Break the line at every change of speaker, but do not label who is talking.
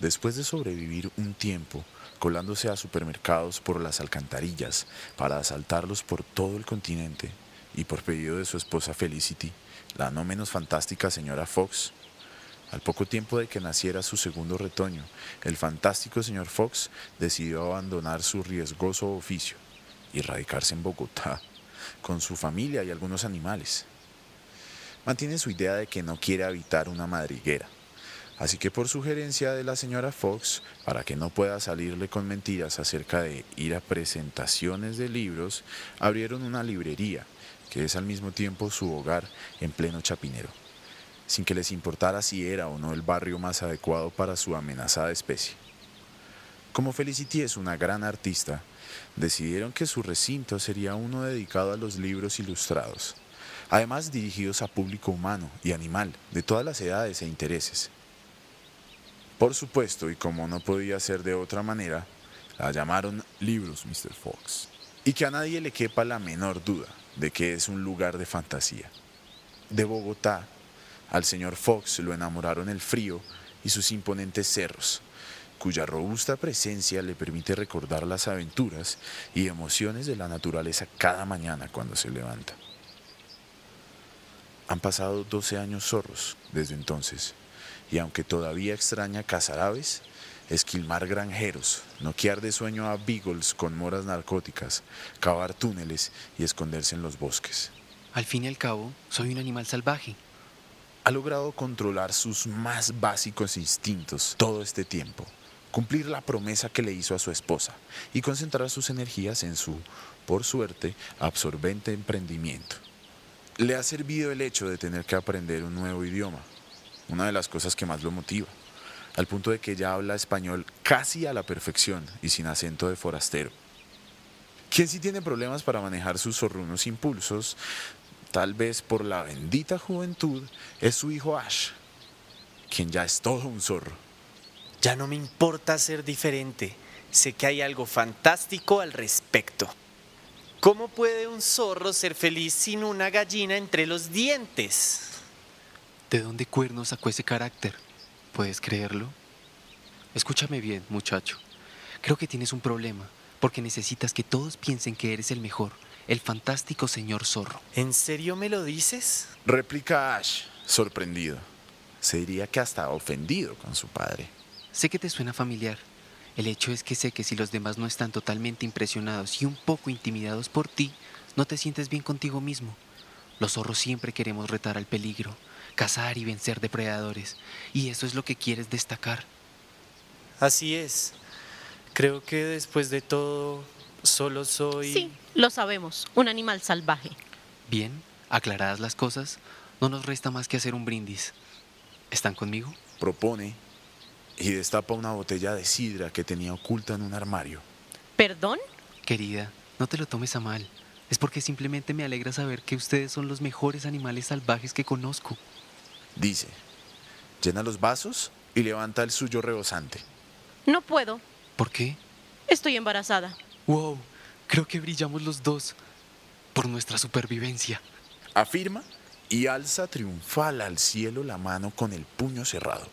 después de sobrevivir un tiempo colándose a supermercados por las alcantarillas para asaltarlos por todo el continente y por pedido de su esposa Felicity, la no menos fantástica señora Fox, al poco tiempo de que naciera su segundo retoño, el fantástico señor Fox decidió abandonar su riesgoso oficio y radicarse en Bogotá con su familia y algunos animales. Mantiene su idea de que no quiere habitar una madriguera, así que por sugerencia de la señora Fox, para que no pueda salirle con mentiras acerca de ir a presentaciones de libros, abrieron una librería, que es al mismo tiempo su hogar en pleno chapinero sin que les importara si era o no el barrio más adecuado para su amenazada especie. Como Felicity es una gran artista, decidieron que su recinto sería uno dedicado a los libros ilustrados, además dirigidos a público humano y animal de todas las edades e intereses. Por supuesto, y como no podía ser de otra manera, la llamaron Libros Mr. Fox, y que a nadie le quepa la menor duda de que es un lugar de fantasía. De Bogotá al señor Fox lo enamoraron el frío y sus imponentes cerros, cuya robusta presencia le permite recordar las aventuras y emociones de la naturaleza cada mañana cuando se levanta. Han pasado 12 años zorros desde entonces, y aunque todavía extraña cazar aves, esquilmar granjeros, noquear de sueño a beagles con moras narcóticas, cavar túneles y esconderse en los bosques.
Al fin y al cabo, soy un animal salvaje,
ha logrado controlar sus más básicos instintos todo este tiempo, cumplir la promesa que le hizo a su esposa y concentrar sus energías en su, por suerte, absorbente emprendimiento. Le ha servido el hecho de tener que aprender un nuevo idioma, una de las cosas que más lo motiva, al punto de que ya habla español casi a la perfección y sin acento de forastero. Quien sí tiene problemas para manejar sus zorrunos impulsos tal vez por la bendita juventud, es su hijo Ash, quien ya es todo un zorro.
Ya no me importa ser diferente, sé que hay algo fantástico al respecto. ¿Cómo puede un zorro ser feliz sin una gallina entre los dientes?
¿De dónde cuerno sacó ese carácter? ¿Puedes creerlo? Escúchame bien, muchacho. Creo que tienes un problema, porque necesitas que todos piensen que eres el mejor el fantástico señor zorro.
¿En serio me lo dices?
Replica Ash, sorprendido. Se diría que hasta ofendido con su padre.
Sé que te suena familiar. El hecho es que sé que si los demás no están totalmente impresionados y un poco intimidados por ti, no te sientes bien contigo mismo. Los zorros siempre queremos retar al peligro, cazar y vencer depredadores, y eso es lo que quieres destacar.
Así es. Creo que después de todo, solo soy...
Sí, lo sabemos, un animal salvaje.
Bien, aclaradas las cosas, no nos resta más que hacer un brindis. ¿Están conmigo?
Propone y destapa una botella de sidra que tenía oculta en un armario.
¿Perdón?
Querida, no te lo tomes a mal. Es porque simplemente me alegra saber que ustedes son los mejores animales salvajes que conozco.
Dice, llena los vasos y levanta el suyo rebosante.
No puedo.
¿Por qué?
Estoy embarazada.
Wow, creo que brillamos los dos por nuestra supervivencia.
Afirma y alza triunfal al cielo la mano con el puño cerrado.